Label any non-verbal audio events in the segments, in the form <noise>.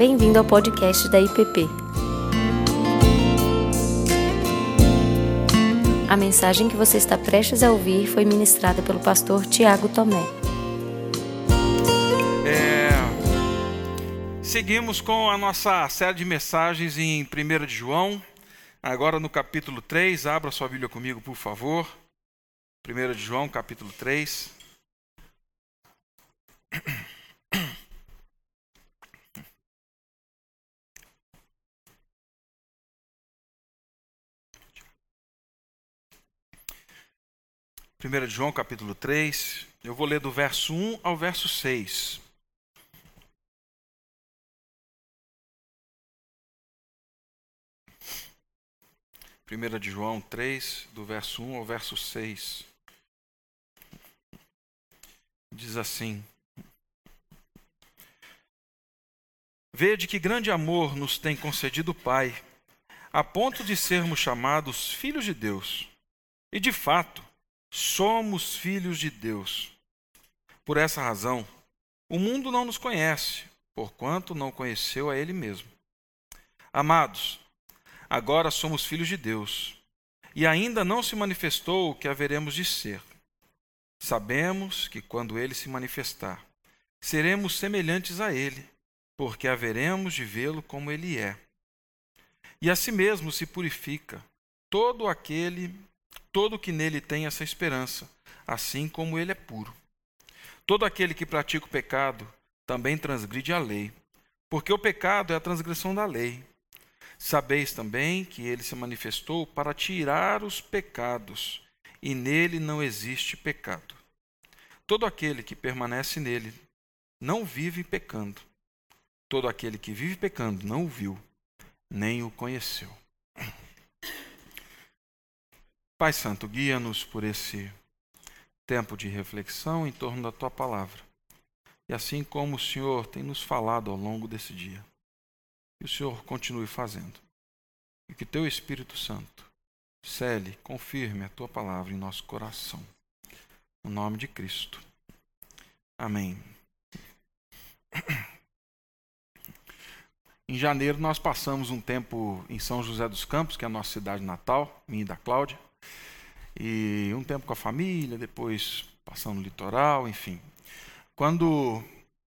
Bem-vindo ao podcast da IPP. A mensagem que você está prestes a ouvir foi ministrada pelo pastor Tiago Tomé. É, seguimos com a nossa série de mensagens em 1 de João, agora no capítulo 3. Abra sua Bíblia comigo, por favor. 1 de João, capítulo 3. Primeira de João, capítulo 3. Eu vou ler do verso 1 ao verso 6. Primeira de João 3, do verso 1 ao verso 6. Diz assim: Vede que grande amor nos tem concedido o Pai, a ponto de sermos chamados filhos de Deus. E de fato, somos filhos de Deus. Por essa razão, o mundo não nos conhece, porquanto não conheceu a Ele mesmo. Amados, agora somos filhos de Deus, e ainda não se manifestou o que haveremos de ser. Sabemos que quando Ele se manifestar, seremos semelhantes a Ele porque haveremos de vê-lo como ele é. E a si mesmo se purifica todo aquele, todo que nele tem essa esperança, assim como ele é puro. Todo aquele que pratica o pecado também transgride a lei, porque o pecado é a transgressão da lei. Sabeis também que ele se manifestou para tirar os pecados, e nele não existe pecado. Todo aquele que permanece nele não vive pecando. Todo aquele que vive pecando não o viu, nem o conheceu. Pai Santo, guia-nos por esse tempo de reflexão em torno da tua palavra. E assim como o Senhor tem nos falado ao longo desse dia, que o Senhor continue fazendo. E que teu Espírito Santo cele, confirme a tua palavra em nosso coração. No nome de Cristo. Amém. Em janeiro, nós passamos um tempo em São José dos Campos, que é a nossa cidade natal, minha e da Cláudia. E um tempo com a família, depois passando no litoral, enfim. Quando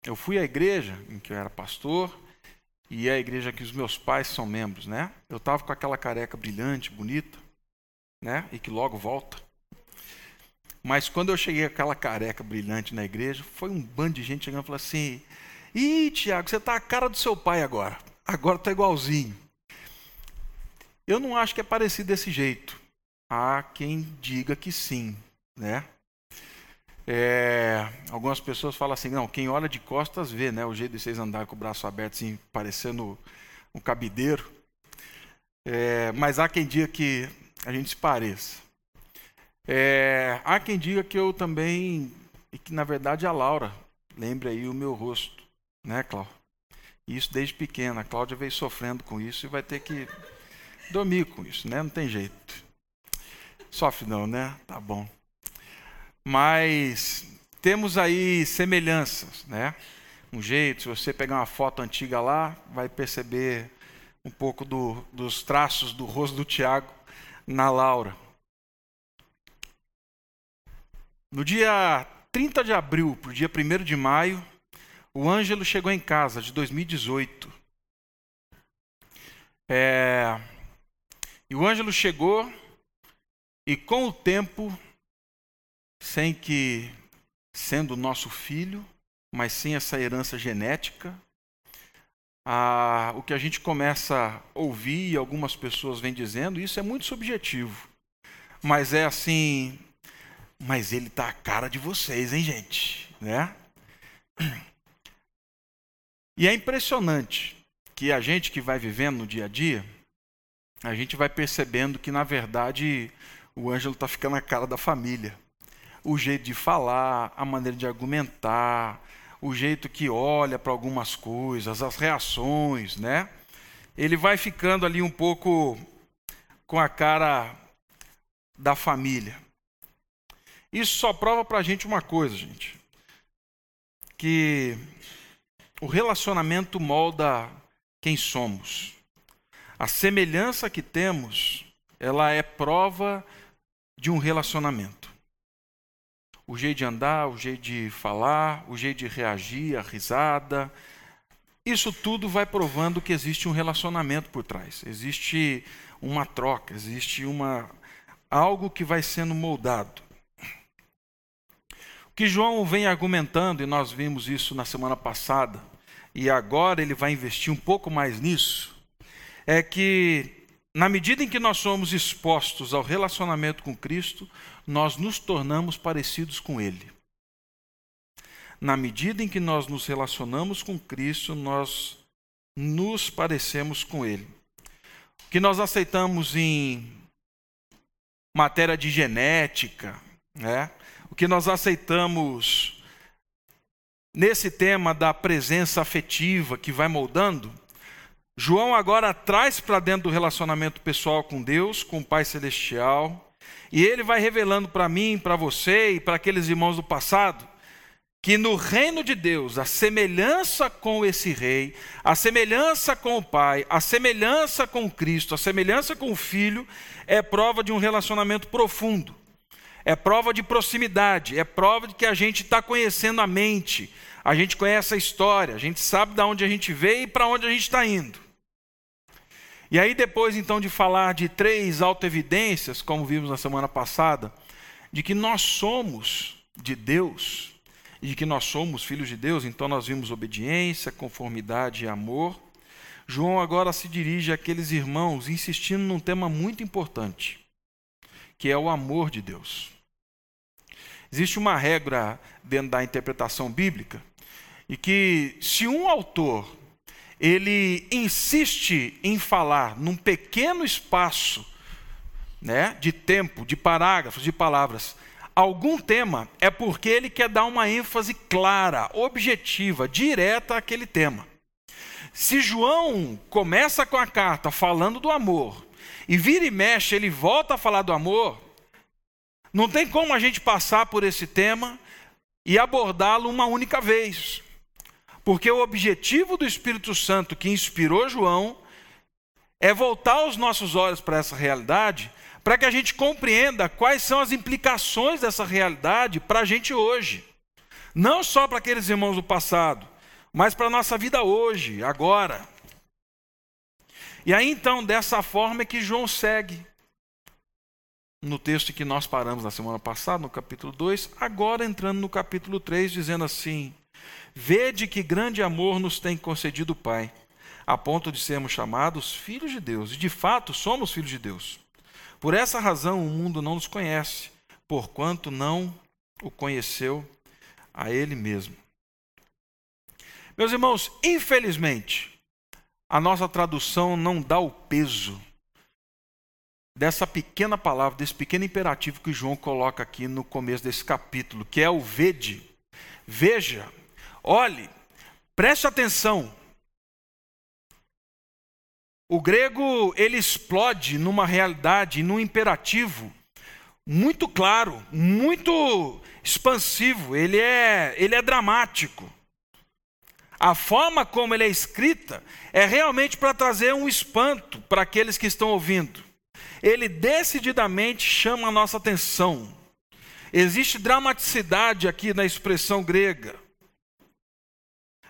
eu fui à igreja em que eu era pastor, e é a igreja que os meus pais são membros, né? Eu estava com aquela careca brilhante, bonita, né? E que logo volta. Mas quando eu cheguei aquela careca brilhante na igreja, foi um bando de gente chegando e falou assim: Ih, Tiago, você está a cara do seu pai agora. Agora está igualzinho. Eu não acho que é parecido desse jeito. Há quem diga que sim, né? É, algumas pessoas falam assim, não, quem olha de costas vê, né? O jeito de vocês andarem com o braço aberto, assim, parecendo um cabideiro. É, mas há quem diga que a gente se pareça. É, há quem diga que eu também, e que na verdade a Laura lembre aí o meu rosto. Né, Cláudia? Isso desde pequena. A Cláudia veio sofrendo com isso e vai ter que dormir com isso, né? Não tem jeito. Sofre não, né? Tá bom. Mas temos aí semelhanças, né? Um jeito, se você pegar uma foto antiga lá, vai perceber um pouco do, dos traços do rosto do Tiago na Laura. No dia 30 de abril para o dia 1 de maio, o Ângelo chegou em casa de 2018. É... E o Ângelo chegou e com o tempo, sem que sendo nosso filho, mas sem essa herança genética, a, o que a gente começa a ouvir e algumas pessoas vêm dizendo, isso é muito subjetivo. Mas é assim, mas ele tá a cara de vocês, hein, gente, né? E é impressionante que a gente que vai vivendo no dia a dia, a gente vai percebendo que, na verdade, o Ângelo está ficando a cara da família. O jeito de falar, a maneira de argumentar, o jeito que olha para algumas coisas, as reações, né? Ele vai ficando ali um pouco com a cara da família. Isso só prova para a gente uma coisa, gente. Que o relacionamento molda quem somos. A semelhança que temos, ela é prova de um relacionamento. O jeito de andar, o jeito de falar, o jeito de reagir, a risada, isso tudo vai provando que existe um relacionamento por trás. Existe uma troca, existe uma algo que vai sendo moldado. O que João vem argumentando, e nós vimos isso na semana passada, e agora ele vai investir um pouco mais nisso, é que na medida em que nós somos expostos ao relacionamento com Cristo, nós nos tornamos parecidos com Ele. Na medida em que nós nos relacionamos com Cristo, nós nos parecemos com Ele. O que nós aceitamos em matéria de genética, né? o que nós aceitamos nesse tema da presença afetiva que vai moldando, João agora traz para dentro do relacionamento pessoal com Deus, com o Pai Celestial, e ele vai revelando para mim, para você e para aqueles irmãos do passado, que no reino de Deus, a semelhança com esse rei, a semelhança com o Pai, a semelhança com Cristo, a semelhança com o Filho, é prova de um relacionamento profundo é prova de proximidade, é prova de que a gente está conhecendo a mente, a gente conhece a história, a gente sabe de onde a gente veio e para onde a gente está indo. E aí, depois então de falar de três autoevidências, como vimos na semana passada, de que nós somos de Deus, e de que nós somos filhos de Deus, então nós vimos obediência, conformidade e amor. João agora se dirige àqueles irmãos, insistindo num tema muito importante que é o amor de Deus. Existe uma regra dentro da interpretação bíblica e que se um autor ele insiste em falar num pequeno espaço, né, de tempo, de parágrafos, de palavras, algum tema, é porque ele quer dar uma ênfase clara, objetiva, direta àquele tema. Se João começa com a carta falando do amor e vira e mexe, ele volta a falar do amor, não tem como a gente passar por esse tema e abordá-lo uma única vez. Porque o objetivo do Espírito Santo que inspirou João é voltar os nossos olhos para essa realidade, para que a gente compreenda quais são as implicações dessa realidade para a gente hoje. Não só para aqueles irmãos do passado, mas para a nossa vida hoje, agora. E aí então, dessa forma é que João segue no texto que nós paramos na semana passada, no capítulo 2, agora entrando no capítulo 3, dizendo assim: Vede que grande amor nos tem concedido o Pai, a ponto de sermos chamados filhos de Deus, e de fato somos filhos de Deus. Por essa razão o mundo não nos conhece, porquanto não o conheceu a Ele mesmo. Meus irmãos, infelizmente, a nossa tradução não dá o peso dessa pequena palavra, desse pequeno imperativo que João coloca aqui no começo desse capítulo, que é o vede. Veja, olhe, preste atenção. O grego ele explode numa realidade, num imperativo muito claro, muito expansivo, ele é, ele é dramático. A forma como ele é escrita é realmente para trazer um espanto para aqueles que estão ouvindo. Ele decididamente chama a nossa atenção. Existe dramaticidade aqui na expressão grega.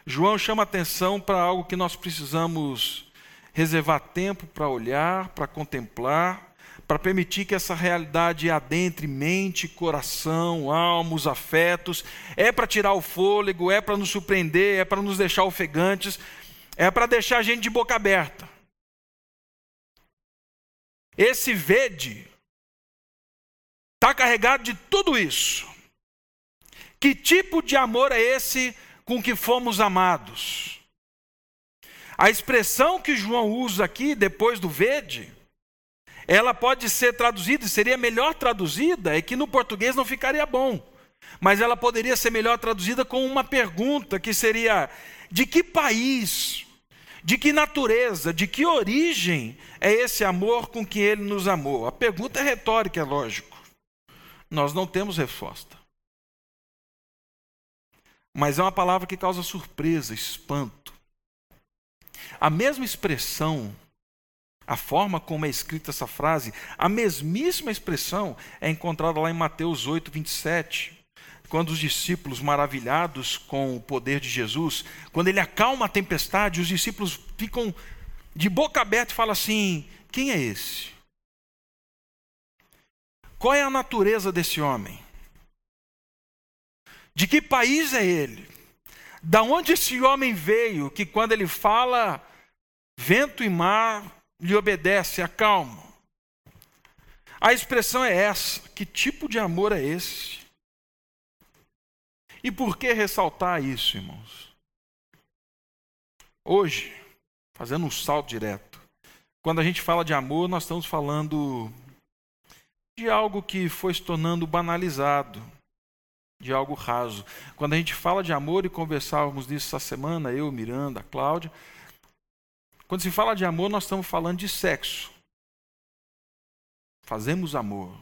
João chama atenção para algo que nós precisamos reservar tempo para olhar, para contemplar, para permitir que essa realidade adentre mente, coração, alma, os afetos. É para tirar o fôlego, é para nos surpreender, é para nos deixar ofegantes, é para deixar a gente de boca aberta. Esse vede está carregado de tudo isso. Que tipo de amor é esse com que fomos amados? A expressão que João usa aqui, depois do vede, ela pode ser traduzida, e seria melhor traduzida, é que no português não ficaria bom. Mas ela poderia ser melhor traduzida com uma pergunta que seria: de que país, de que natureza, de que origem é esse amor com que ele nos amou? A pergunta é retórica, é lógico. Nós não temos resposta. Mas é uma palavra que causa surpresa, espanto. A mesma expressão, a forma como é escrita essa frase, a mesmíssima expressão é encontrada lá em Mateus 8, 27 quando os discípulos, maravilhados com o poder de Jesus, quando ele acalma a tempestade, os discípulos ficam de boca aberta e falam assim: quem é esse? Qual é a natureza desse homem? De que país é ele? Da onde esse homem veio que quando ele fala, vento e mar lhe obedece, acalma? A expressão é essa: que tipo de amor é esse? E por que ressaltar isso, irmãos? Hoje, fazendo um salto direto, quando a gente fala de amor, nós estamos falando de algo que foi se tornando banalizado, de algo raso. Quando a gente fala de amor, e conversávamos nisso essa semana, eu, Miranda, Cláudia, quando se fala de amor, nós estamos falando de sexo. Fazemos amor.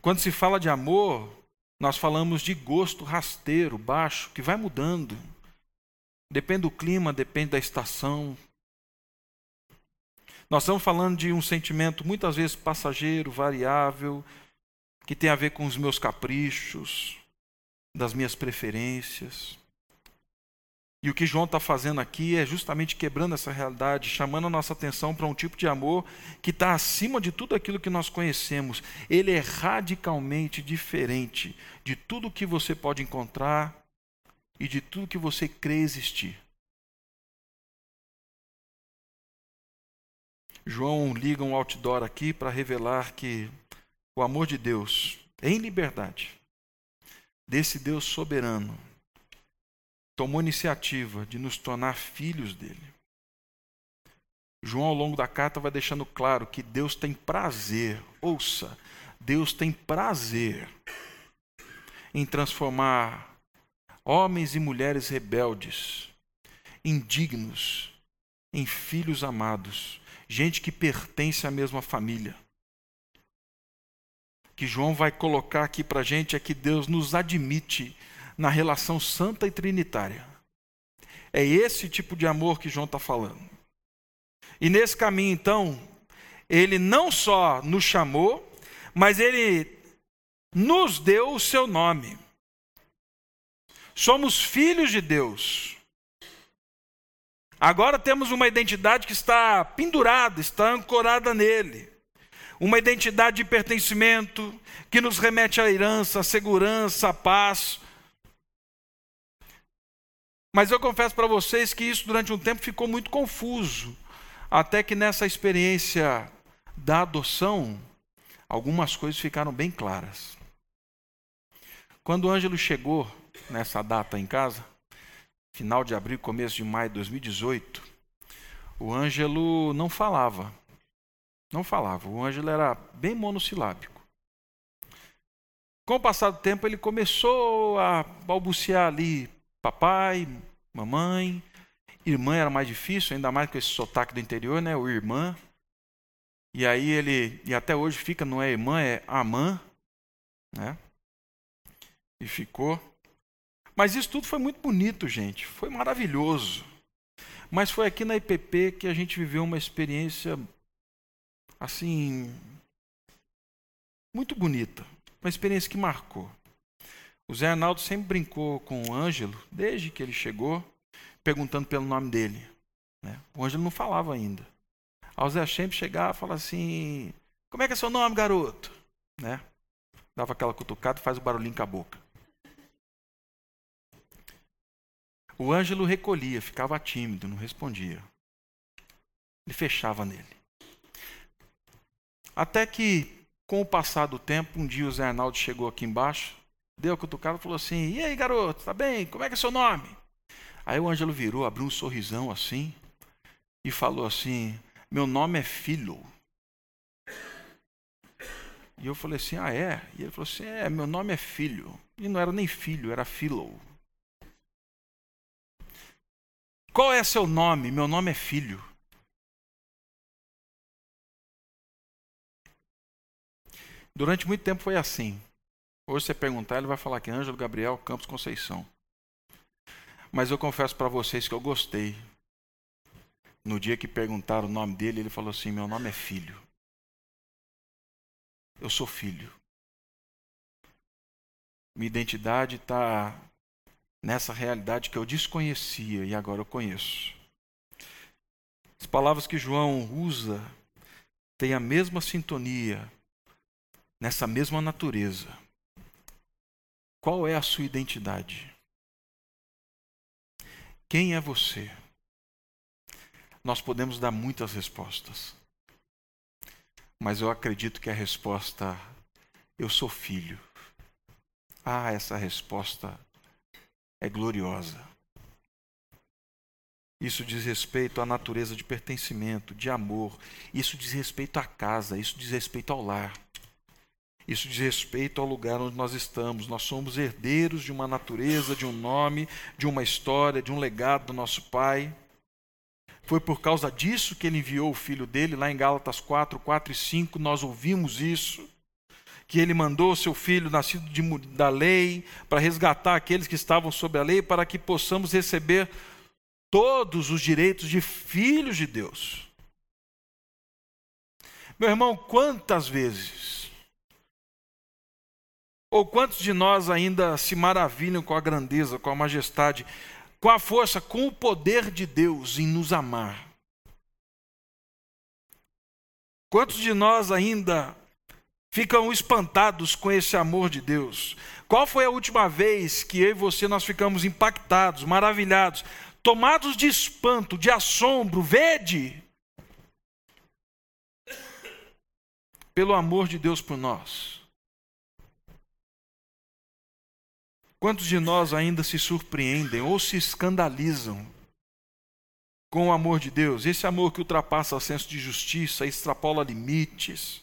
Quando se fala de amor, nós falamos de gosto rasteiro, baixo, que vai mudando. Depende do clima, depende da estação. Nós estamos falando de um sentimento muitas vezes passageiro, variável, que tem a ver com os meus caprichos, das minhas preferências. E o que João está fazendo aqui é justamente quebrando essa realidade, chamando a nossa atenção para um tipo de amor que está acima de tudo aquilo que nós conhecemos. Ele é radicalmente diferente de tudo que você pode encontrar e de tudo que você crê existir. João liga um outdoor aqui para revelar que o amor de Deus, em liberdade, desse Deus soberano, tomou iniciativa de nos tornar filhos dele. João, ao longo da carta, vai deixando claro que Deus tem prazer, ouça, Deus tem prazer em transformar homens e mulheres rebeldes, indignos, em filhos amados, gente que pertence à mesma família. Que João vai colocar aqui para a gente é que Deus nos admite na relação santa e trinitária. É esse tipo de amor que João está falando. E nesse caminho, então, ele não só nos chamou, mas ele nos deu o seu nome. Somos filhos de Deus. Agora temos uma identidade que está pendurada, está ancorada nele. Uma identidade de pertencimento que nos remete à herança, à segurança, à paz, mas eu confesso para vocês que isso durante um tempo ficou muito confuso, até que nessa experiência da adoção, algumas coisas ficaram bem claras. Quando o Ângelo chegou nessa data em casa, final de abril, começo de maio de 2018, o Ângelo não falava. Não falava. O Ângelo era bem monossilábico. Com o passar do tempo, ele começou a balbuciar ali papai, mamãe. Irmã era mais difícil, ainda mais com esse sotaque do interior, né? O irmã. E aí ele, e até hoje fica, não é irmã, é amã, né? E ficou. Mas isso tudo foi muito bonito, gente. Foi maravilhoso. Mas foi aqui na IPP que a gente viveu uma experiência assim muito bonita, uma experiência que marcou. O Zé Arnaldo sempre brincou com o Ângelo, desde que ele chegou, perguntando pelo nome dele. Né? O Ângelo não falava ainda. Aí o Zé sempre chegava e falava assim: Como é que é seu nome, garoto? Né? Dava aquela cutucada e faz o barulhinho com a boca. O Ângelo recolhia, ficava tímido, não respondia. Ele fechava nele. Até que, com o passar do tempo, um dia o Zé Arnaldo chegou aqui embaixo deu a cutucada e falou assim: E aí, garoto, tá bem? Como é que é seu nome? Aí o Ângelo virou, abriu um sorrisão assim e falou assim: Meu nome é Filho. E eu falei assim: Ah, é? E ele falou assim: É, meu nome é Filho. E não era nem filho, era Philo. Qual é seu nome? Meu nome é Filho. Durante muito tempo foi assim. Hoje você perguntar, ele vai falar que é Ângelo Gabriel Campos Conceição. Mas eu confesso para vocês que eu gostei. No dia que perguntaram o nome dele, ele falou assim: Meu nome é filho. Eu sou filho. Minha identidade está nessa realidade que eu desconhecia e agora eu conheço. As palavras que João usa têm a mesma sintonia, nessa mesma natureza. Qual é a sua identidade? Quem é você? Nós podemos dar muitas respostas, mas eu acredito que a resposta, eu sou filho. Ah, essa resposta é gloriosa. Isso diz respeito à natureza de pertencimento, de amor. Isso diz respeito à casa, isso diz respeito ao lar. Isso diz respeito ao lugar onde nós estamos. Nós somos herdeiros de uma natureza, de um nome, de uma história, de um legado do nosso Pai. Foi por causa disso que ele enviou o filho dele, lá em Gálatas 4, 4 e 5, nós ouvimos isso. Que ele mandou seu filho, nascido de, da lei, para resgatar aqueles que estavam sob a lei, para que possamos receber todos os direitos de filhos de Deus. Meu irmão, quantas vezes ou quantos de nós ainda se maravilham com a grandeza, com a majestade, com a força, com o poder de Deus em nos amar? Quantos de nós ainda ficam espantados com esse amor de Deus? Qual foi a última vez que eu e você nós ficamos impactados, maravilhados, tomados de espanto, de assombro, vede, pelo amor de Deus por nós? Quantos de nós ainda se surpreendem ou se escandalizam com o amor de Deus? Esse amor que ultrapassa o senso de justiça, extrapola limites.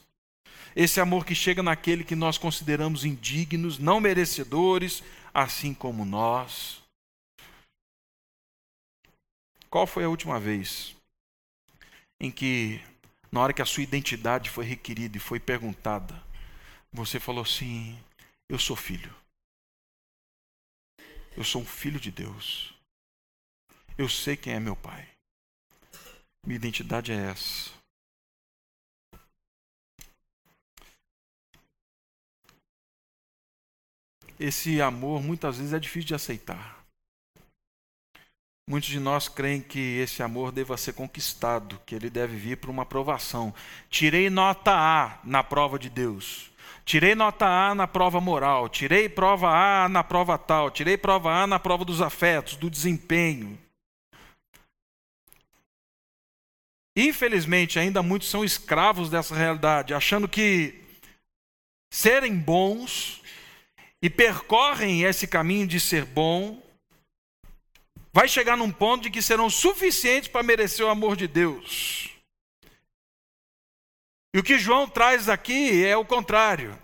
Esse amor que chega naquele que nós consideramos indignos, não merecedores, assim como nós. Qual foi a última vez em que, na hora que a sua identidade foi requerida e foi perguntada, você falou assim: Eu sou filho. Eu sou um filho de Deus. Eu sei quem é meu pai. Minha identidade é essa. Esse amor muitas vezes é difícil de aceitar. Muitos de nós creem que esse amor deva ser conquistado, que ele deve vir por uma aprovação. Tirei nota A na prova de Deus. Tirei nota A na prova moral, tirei prova A na prova tal, tirei prova A na prova dos afetos, do desempenho. Infelizmente, ainda muitos são escravos dessa realidade, achando que serem bons e percorrem esse caminho de ser bom, vai chegar num ponto de que serão suficientes para merecer o amor de Deus. E o que João traz aqui é o contrário.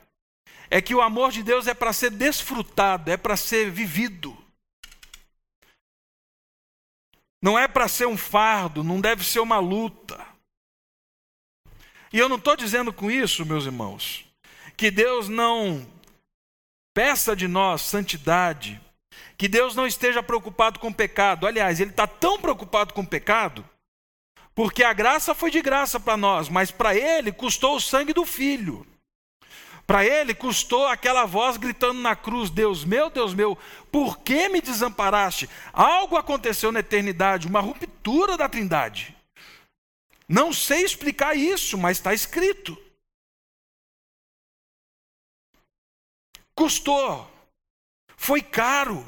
É que o amor de Deus é para ser desfrutado, é para ser vivido. Não é para ser um fardo, não deve ser uma luta. E eu não estou dizendo com isso, meus irmãos, que Deus não peça de nós santidade, que Deus não esteja preocupado com o pecado. Aliás, Ele está tão preocupado com o pecado porque a graça foi de graça para nós, mas para ele custou o sangue do filho. Para ele custou aquela voz gritando na cruz: Deus meu, Deus meu, por que me desamparaste? Algo aconteceu na eternidade, uma ruptura da trindade. Não sei explicar isso, mas está escrito. Custou, foi caro.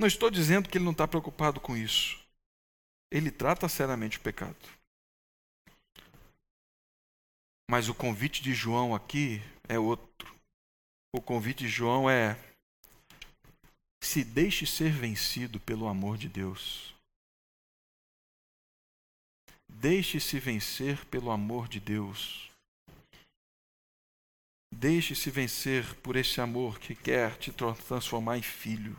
Não estou dizendo que ele não está preocupado com isso. Ele trata seriamente o pecado. Mas o convite de João aqui é outro. O convite de João é: se deixe ser vencido pelo amor de Deus. Deixe-se vencer pelo amor de Deus. Deixe-se vencer por esse amor que quer te transformar em filho.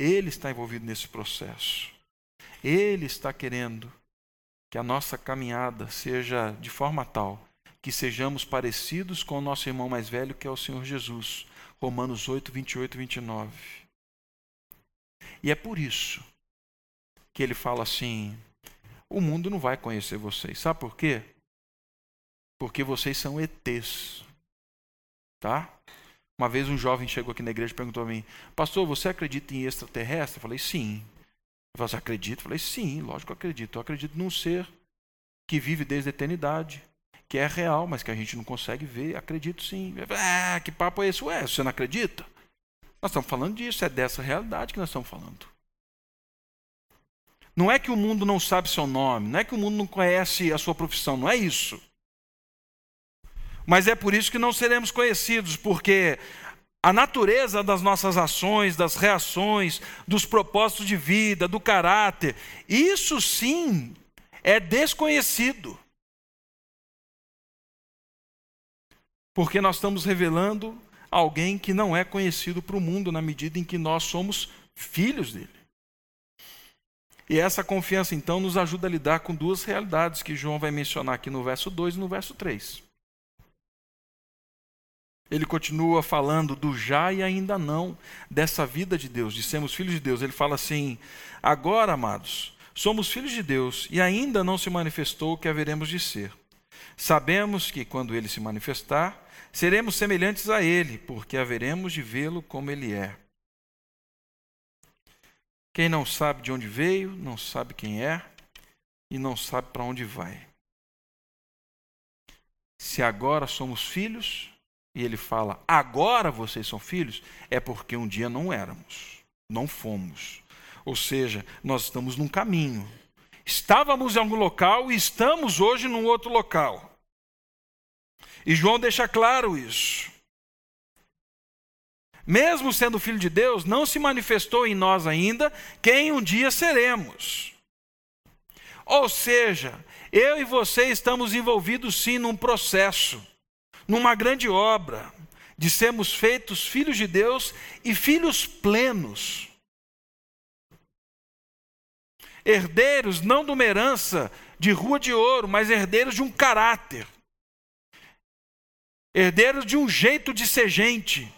Ele está envolvido nesse processo. Ele está querendo que a nossa caminhada seja de forma tal que sejamos parecidos com o nosso irmão mais velho, que é o Senhor Jesus. Romanos 8, 28 e 29. E é por isso que ele fala assim: o mundo não vai conhecer vocês. Sabe por quê? Porque vocês são ETs. Tá? Uma vez um jovem chegou aqui na igreja e perguntou a mim: Pastor, você acredita em extraterrestre? Eu falei: Sim. Você acredita? Eu falei: Sim, lógico que eu acredito. Eu acredito num ser que vive desde a eternidade, que é real, mas que a gente não consegue ver. Acredito sim. Ah, que papo é esse? Ué, você não acredita? Nós estamos falando disso, é dessa realidade que nós estamos falando. Não é que o mundo não sabe seu nome, não é que o mundo não conhece a sua profissão, não é isso. Mas é por isso que não seremos conhecidos, porque a natureza das nossas ações, das reações, dos propósitos de vida, do caráter, isso sim é desconhecido. Porque nós estamos revelando alguém que não é conhecido para o mundo na medida em que nós somos filhos dele. E essa confiança, então, nos ajuda a lidar com duas realidades que João vai mencionar aqui no verso 2 e no verso 3. Ele continua falando do já e ainda não, dessa vida de Deus, de sermos filhos de Deus. Ele fala assim: agora, amados, somos filhos de Deus e ainda não se manifestou o que haveremos de ser. Sabemos que quando ele se manifestar, seremos semelhantes a ele, porque haveremos de vê-lo como ele é. Quem não sabe de onde veio, não sabe quem é e não sabe para onde vai. Se agora somos filhos, e ele fala, agora vocês são filhos, é porque um dia não éramos, não fomos. Ou seja, nós estamos num caminho. Estávamos em algum local e estamos hoje num outro local. E João deixa claro isso. Mesmo sendo filho de Deus, não se manifestou em nós ainda quem um dia seremos. Ou seja, eu e você estamos envolvidos sim num processo numa grande obra de sermos feitos filhos de Deus e filhos plenos. Herdeiros não de uma herança de rua de ouro, mas herdeiros de um caráter. Herdeiros de um jeito de ser gente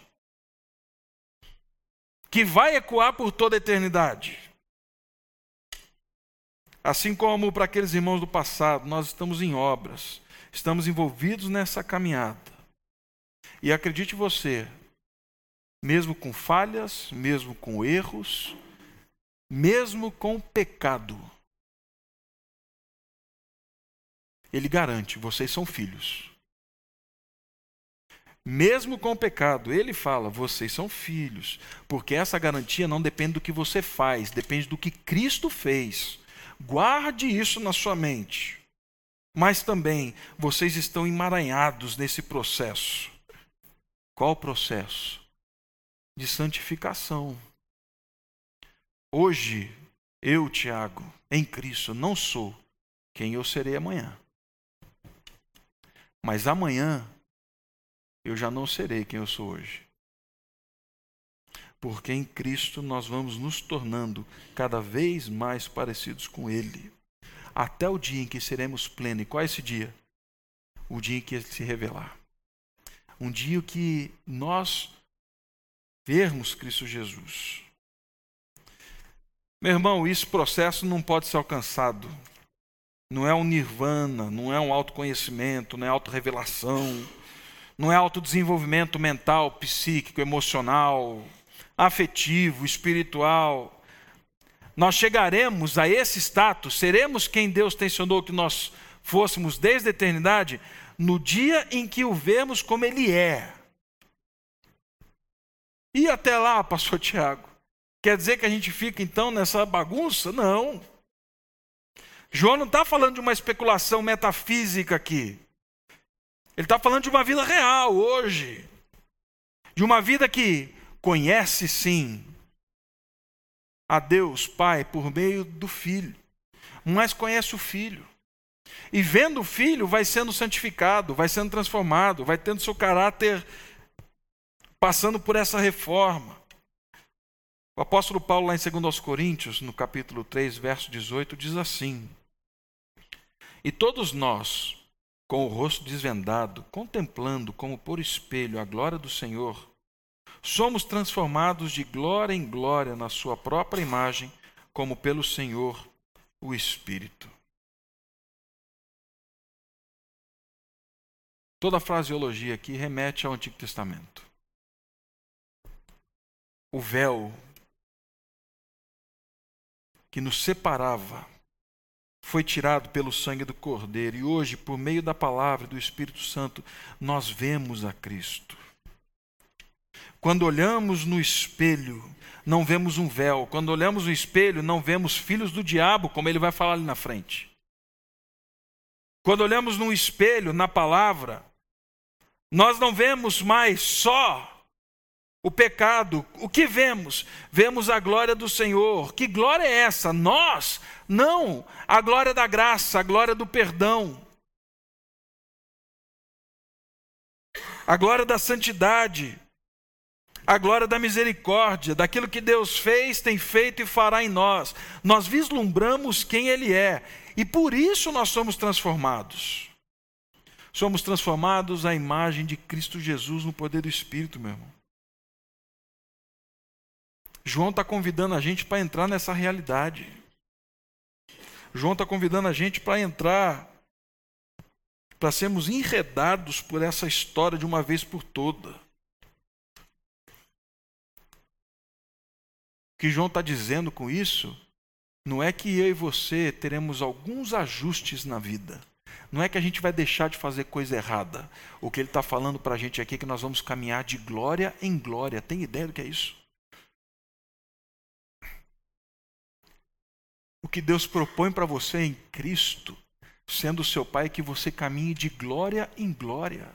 que vai ecoar por toda a eternidade. Assim como para aqueles irmãos do passado, nós estamos em obras estamos envolvidos nessa caminhada. E acredite você, mesmo com falhas, mesmo com erros, mesmo com pecado, ele garante: vocês são filhos. Mesmo com pecado, ele fala: vocês são filhos, porque essa garantia não depende do que você faz, depende do que Cristo fez. Guarde isso na sua mente. Mas também vocês estão emaranhados nesse processo. Qual processo? De santificação. Hoje, eu, Tiago, em Cristo, não sou quem eu serei amanhã. Mas amanhã, eu já não serei quem eu sou hoje. Porque em Cristo nós vamos nos tornando cada vez mais parecidos com Ele até o dia em que seremos plenos. E qual é esse dia? O dia em que ele se revelar. Um dia que nós vermos Cristo Jesus. Meu irmão, esse processo não pode ser alcançado. Não é um nirvana, não é um autoconhecimento, não é autorrevelação, não é autodesenvolvimento mental, psíquico, emocional, afetivo, espiritual nós chegaremos a esse status, seremos quem Deus tensionou que nós fôssemos desde a eternidade, no dia em que o vemos como Ele é. E até lá, <laughs> pastor Tiago, quer dizer que a gente fica então nessa bagunça? Não. João não está falando de uma especulação metafísica aqui. Ele está falando de uma vida real hoje. De uma vida que conhece sim a Deus Pai por meio do Filho, mas conhece o Filho. E vendo o Filho, vai sendo santificado, vai sendo transformado, vai tendo seu caráter passando por essa reforma. O apóstolo Paulo, lá em 2 Coríntios, no capítulo 3, verso 18, diz assim: E todos nós, com o rosto desvendado, contemplando como por espelho a glória do Senhor, somos transformados de glória em glória na Sua própria imagem, como pelo Senhor, o Espírito. Toda a fraseologia aqui remete ao Antigo Testamento. O véu que nos separava foi tirado pelo sangue do Cordeiro e hoje, por meio da palavra do Espírito Santo, nós vemos a Cristo. Quando olhamos no espelho, não vemos um véu. Quando olhamos no espelho, não vemos filhos do diabo, como ele vai falar ali na frente. Quando olhamos no espelho, na palavra, nós não vemos mais só o pecado. O que vemos? Vemos a glória do Senhor. Que glória é essa? Nós? Não. A glória da graça, a glória do perdão. A glória da santidade. A glória da misericórdia, daquilo que Deus fez, tem feito e fará em nós. Nós vislumbramos quem Ele é e por isso nós somos transformados. Somos transformados à imagem de Cristo Jesus no poder do Espírito, meu irmão. João está convidando a gente para entrar nessa realidade. João está convidando a gente para entrar, para sermos enredados por essa história de uma vez por toda. O que João está dizendo com isso não é que eu e você teremos alguns ajustes na vida. Não é que a gente vai deixar de fazer coisa errada. O que ele está falando para a gente aqui é que nós vamos caminhar de glória em glória. Tem ideia do que é isso? O que Deus propõe para você em Cristo, sendo seu Pai, é que você caminhe de glória em glória.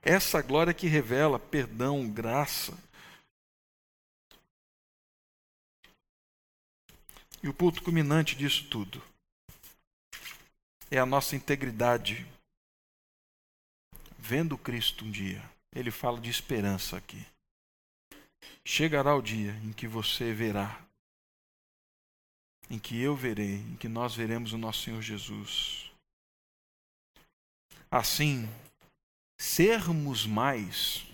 Essa glória que revela perdão, graça. E o ponto culminante disso tudo é a nossa integridade. Vendo Cristo um dia, ele fala de esperança aqui. Chegará o dia em que você verá, em que eu verei, em que nós veremos o nosso Senhor Jesus. Assim, sermos mais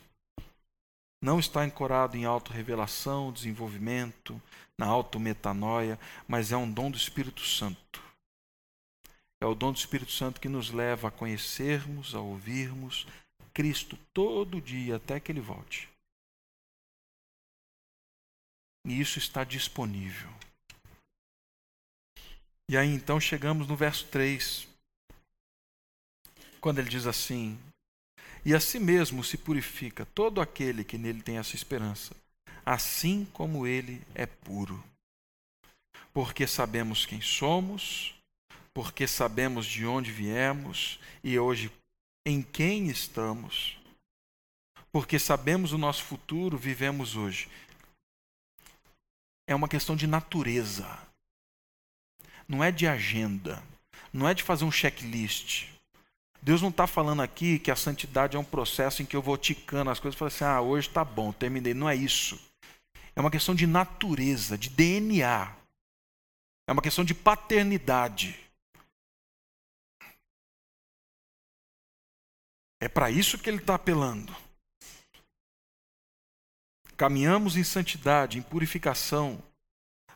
não está ancorado em auto-revelação, desenvolvimento, na auto-metanoia, mas é um dom do Espírito Santo é o dom do Espírito Santo que nos leva a conhecermos, a ouvirmos Cristo todo dia até que ele volte. E isso está disponível. E aí então chegamos no verso 3, quando ele diz assim: E a si mesmo se purifica todo aquele que nele tem essa esperança, assim como ele é puro. Porque sabemos quem somos, porque sabemos de onde viemos e hoje em quem estamos. Porque sabemos o nosso futuro, vivemos hoje. É uma questão de natureza. Não é de agenda. Não é de fazer um checklist. Deus não está falando aqui que a santidade é um processo em que eu vou ticando as coisas e falo assim: ah, hoje está bom, terminei. Não é isso. É uma questão de natureza, de DNA. É uma questão de paternidade. É para isso que ele está apelando. Caminhamos em santidade, em purificação,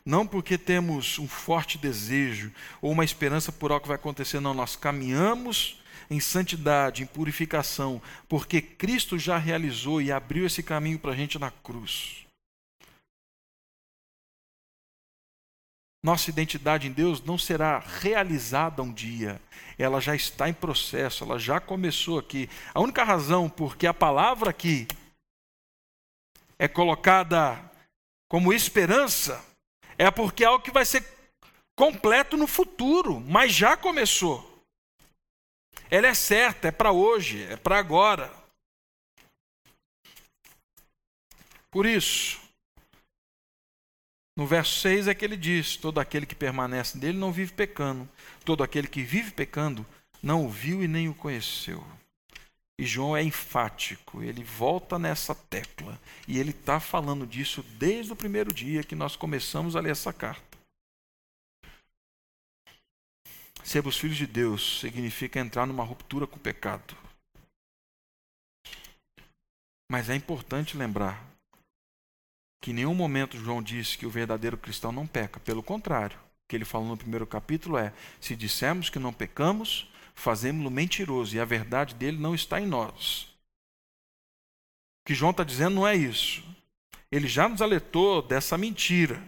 não porque temos um forte desejo ou uma esperança por algo que vai acontecer, não. Nós caminhamos em santidade, em purificação, porque Cristo já realizou e abriu esse caminho para a gente na cruz. Nossa identidade em Deus não será realizada um dia, ela já está em processo, ela já começou aqui. A única razão porque a palavra aqui é colocada como esperança é porque é algo que vai ser completo no futuro, mas já começou. Ela é certa, é para hoje, é para agora. Por isso, no verso 6 é que ele diz: Todo aquele que permanece nele não vive pecando. Todo aquele que vive pecando não o viu e nem o conheceu. E João é enfático, ele volta nessa tecla. E ele está falando disso desde o primeiro dia que nós começamos a ler essa carta. Sermos filhos de Deus significa entrar numa ruptura com o pecado. Mas é importante lembrar que em nenhum momento João disse que o verdadeiro cristão não peca. Pelo contrário, o que ele falou no primeiro capítulo é: se dissermos que não pecamos, fazemos-lo mentiroso e a verdade dele não está em nós. O que João está dizendo não é isso. Ele já nos alertou dessa mentira.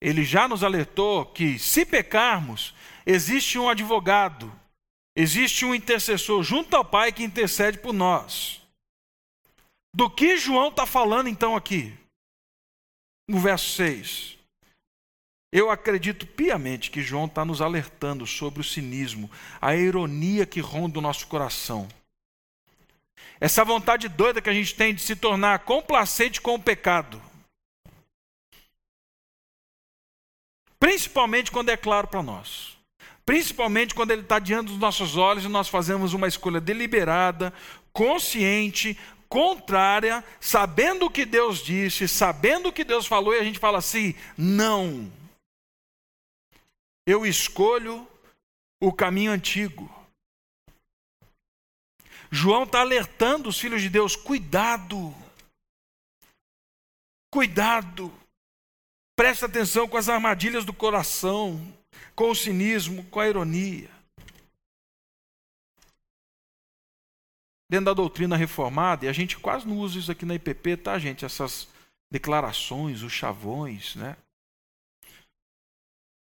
Ele já nos alertou que, se pecarmos, existe um advogado, existe um intercessor junto ao Pai que intercede por nós. Do que João está falando então aqui? No verso 6. Eu acredito piamente que João está nos alertando sobre o cinismo, a ironia que ronda o nosso coração. Essa vontade doida que a gente tem de se tornar complacente com o pecado. Principalmente quando é claro para nós. Principalmente quando ele está diante dos nossos olhos e nós fazemos uma escolha deliberada, consciente, contrária, sabendo o que Deus disse, sabendo o que Deus falou, e a gente fala assim: não. Eu escolho o caminho antigo. João está alertando os filhos de Deus: cuidado, cuidado, presta atenção com as armadilhas do coração, com o cinismo, com a ironia. Dentro da doutrina reformada, e a gente quase não usa isso aqui na IPP, tá, gente? Essas declarações, os chavões, né?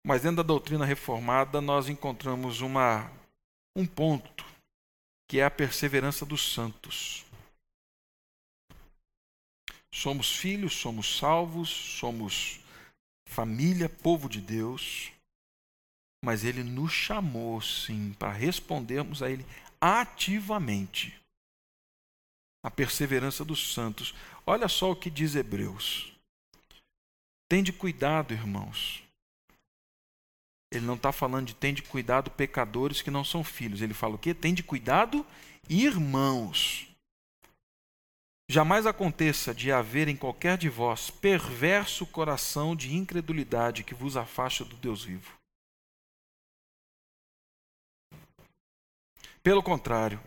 Mas dentro da doutrina reformada, nós encontramos uma, um ponto, que é a perseverança dos santos. Somos filhos, somos salvos, somos família, povo de Deus, mas Ele nos chamou, sim, para respondermos a Ele ativamente. A perseverança dos santos. Olha só o que diz Hebreus. Tende cuidado, irmãos, ele não está falando de tem de cuidado pecadores que não são filhos. Ele fala o quê? Tem de cuidado irmãos. Jamais aconteça de haver em qualquer de vós perverso coração de incredulidade que vos afaste do Deus vivo. Pelo contrário,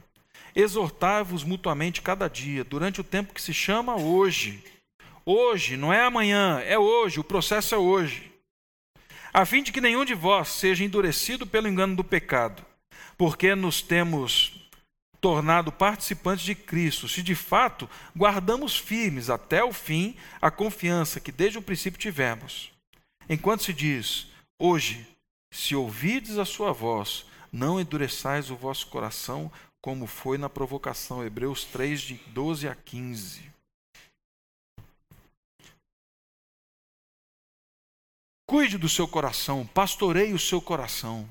exortai-vos mutuamente cada dia, durante o tempo que se chama hoje. Hoje, não é amanhã, é hoje, o processo é hoje a fim de que nenhum de vós seja endurecido pelo engano do pecado, porque nos temos tornado participantes de Cristo, se de fato guardamos firmes até o fim a confiança que desde o princípio tivemos. Enquanto se diz, hoje, se ouvides a sua voz, não endureçais o vosso coração, como foi na provocação. Hebreus 3, de 12 a 15. Cuide do seu coração, pastoreie o seu coração.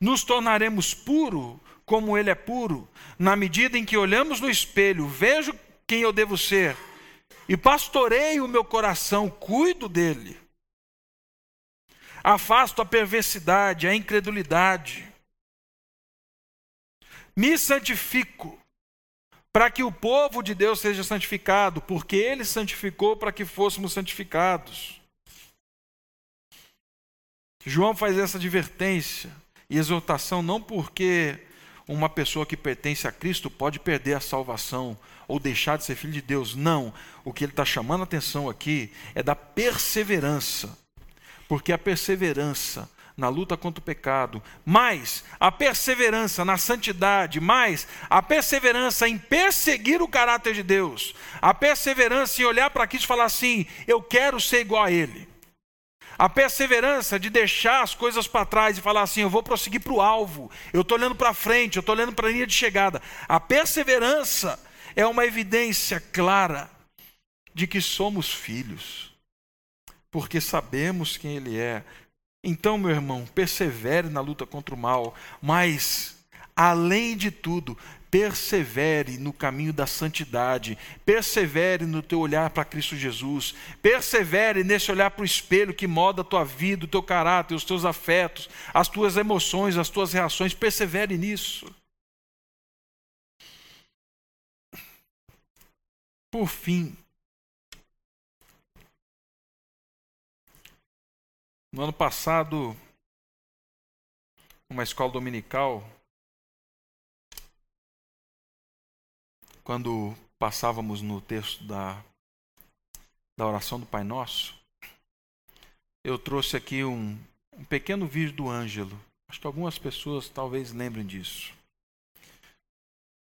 Nos tornaremos puro como ele é puro, na medida em que olhamos no espelho, vejo quem eu devo ser e pastoreio o meu coração, cuido dele. Afasto a perversidade, a incredulidade. Me santifico para que o povo de Deus seja santificado, porque ele santificou para que fôssemos santificados. João faz essa advertência e exortação não porque uma pessoa que pertence a Cristo pode perder a salvação ou deixar de ser filho de Deus. Não. O que ele está chamando a atenção aqui é da perseverança. Porque a perseverança na luta contra o pecado, mais a perseverança na santidade, mais a perseverança em perseguir o caráter de Deus, a perseverança em olhar para Cristo e falar assim: eu quero ser igual a Ele. A perseverança de deixar as coisas para trás e falar assim: eu vou prosseguir para o alvo, eu estou olhando para frente, eu estou olhando para a linha de chegada. A perseverança é uma evidência clara de que somos filhos, porque sabemos quem Ele é. Então, meu irmão, persevere na luta contra o mal, mas, além de tudo, persevere no caminho da santidade, persevere no teu olhar para Cristo Jesus, persevere nesse olhar para o espelho que molda a tua vida, o teu caráter, os teus afetos, as tuas emoções, as tuas reações, persevere nisso. Por fim, no ano passado uma escola dominical, quando passávamos no texto da, da oração do Pai Nosso, eu trouxe aqui um, um pequeno vídeo do Ângelo. Acho que algumas pessoas talvez lembrem disso.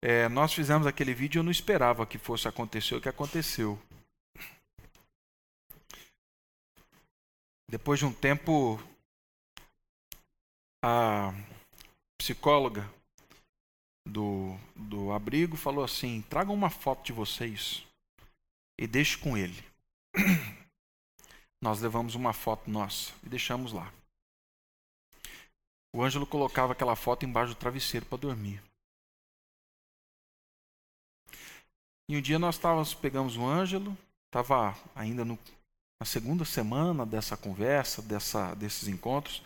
É, nós fizemos aquele vídeo eu não esperava que fosse acontecer o que aconteceu. Depois de um tempo, a psicóloga do, do abrigo falou assim: tragam uma foto de vocês e deixe com ele. <clears throat> Nós levamos uma foto nossa e deixamos lá. O Ângelo colocava aquela foto embaixo do travesseiro para dormir. E um dia nós estávamos, pegamos o Ângelo, estava ainda no, na segunda semana dessa conversa, dessa, desses encontros,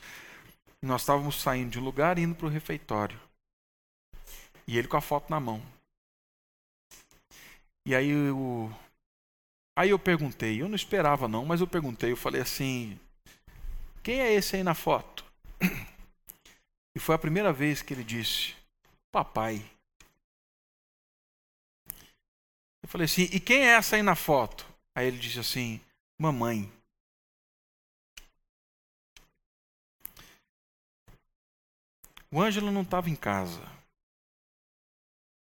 nós estávamos saindo de um lugar e indo para o refeitório. E ele com a foto na mão. E aí eu, aí eu perguntei, eu não esperava não, mas eu perguntei, eu falei assim, quem é esse aí na foto? E foi a primeira vez que ele disse, papai. Eu falei assim, e quem é essa aí na foto? Aí ele disse assim, mamãe. O Ângelo não estava em casa.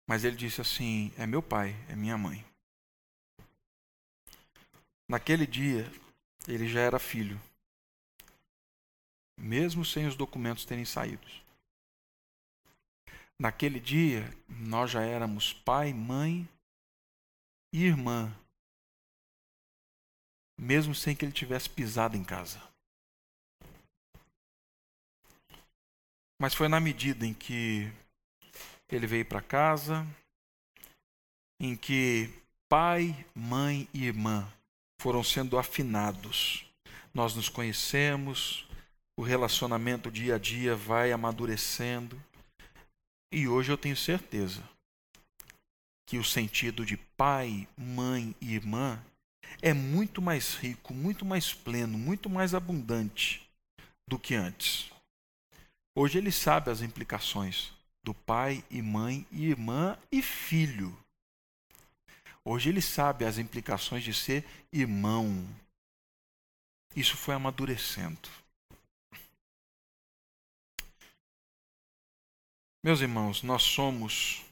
Mas ele disse assim: É meu pai, é minha mãe. Naquele dia, ele já era filho, mesmo sem os documentos terem saído. Naquele dia, nós já éramos pai, mãe e irmã, mesmo sem que ele tivesse pisado em casa. Mas foi na medida em que ele veio para casa, em que pai, mãe e irmã foram sendo afinados. Nós nos conhecemos, o relacionamento dia a dia vai amadurecendo. E hoje eu tenho certeza que o sentido de pai, mãe e irmã é muito mais rico, muito mais pleno, muito mais abundante do que antes. Hoje ele sabe as implicações do pai e mãe, e irmã e filho. Hoje ele sabe as implicações de ser irmão. Isso foi amadurecendo. Meus irmãos, nós somos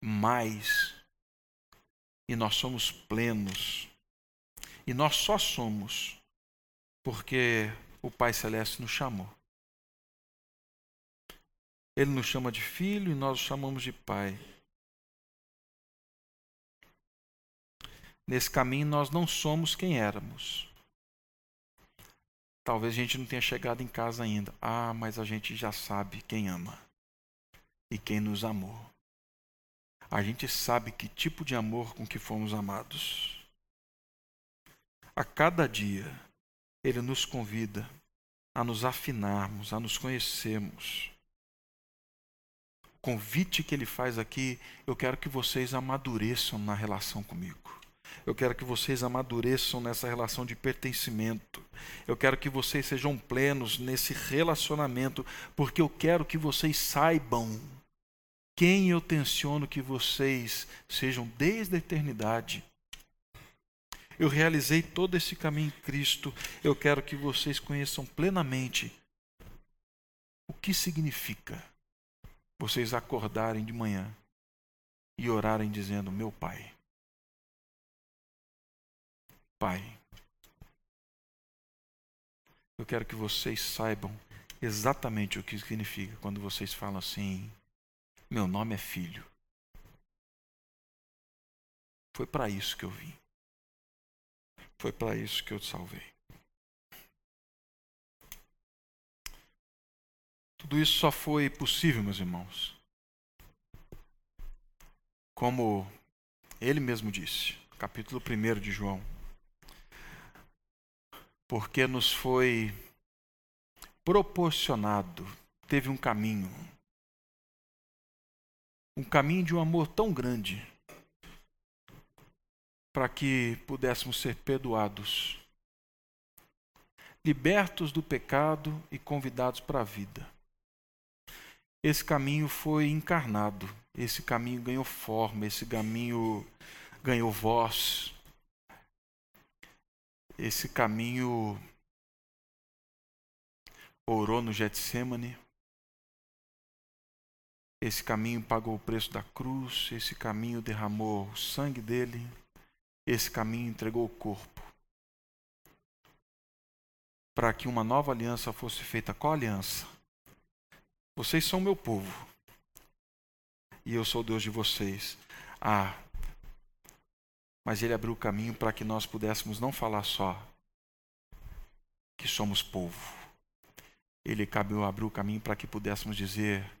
mais e nós somos plenos. E nós só somos porque o Pai Celeste nos chamou. Ele nos chama de filho e nós o chamamos de pai. Nesse caminho nós não somos quem éramos. Talvez a gente não tenha chegado em casa ainda. Ah, mas a gente já sabe quem ama e quem nos amou. A gente sabe que tipo de amor com que fomos amados. A cada dia, Ele nos convida a nos afinarmos, a nos conhecermos convite que ele faz aqui, eu quero que vocês amadureçam na relação comigo. Eu quero que vocês amadureçam nessa relação de pertencimento. Eu quero que vocês sejam plenos nesse relacionamento, porque eu quero que vocês saibam quem eu tenciono que vocês sejam desde a eternidade. Eu realizei todo esse caminho em Cristo. Eu quero que vocês conheçam plenamente o que significa vocês acordarem de manhã e orarem dizendo: Meu Pai, Pai, eu quero que vocês saibam exatamente o que significa quando vocês falam assim: Meu nome é filho. Foi para isso que eu vim. Foi para isso que eu te salvei. Tudo isso só foi possível, meus irmãos. Como ele mesmo disse, capítulo 1 de João. Porque nos foi proporcionado, teve um caminho, um caminho de um amor tão grande, para que pudéssemos ser perdoados, libertos do pecado e convidados para a vida. Esse caminho foi encarnado, esse caminho ganhou forma, esse caminho ganhou voz, esse caminho orou no Getsemane, esse caminho pagou o preço da cruz, esse caminho derramou o sangue dele, esse caminho entregou o corpo. Para que uma nova aliança fosse feita. Qual aliança? Vocês são meu povo. E eu sou Deus de vocês. Ah, mas ele abriu o caminho para que nós pudéssemos não falar só que somos povo. Ele abriu o caminho para que pudéssemos dizer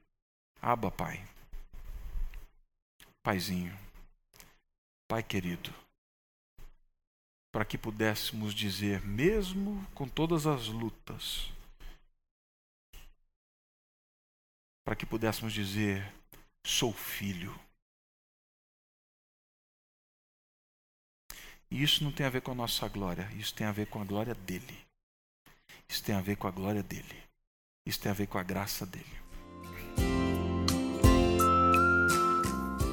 Aba, Pai. Paizinho. Pai querido. Para que pudéssemos dizer, mesmo com todas as lutas, para que pudéssemos dizer, sou filho. E isso não tem a ver com a nossa glória, isso tem a ver com a glória dele. Isso tem a ver com a glória dele. Isso tem a ver com a graça dele.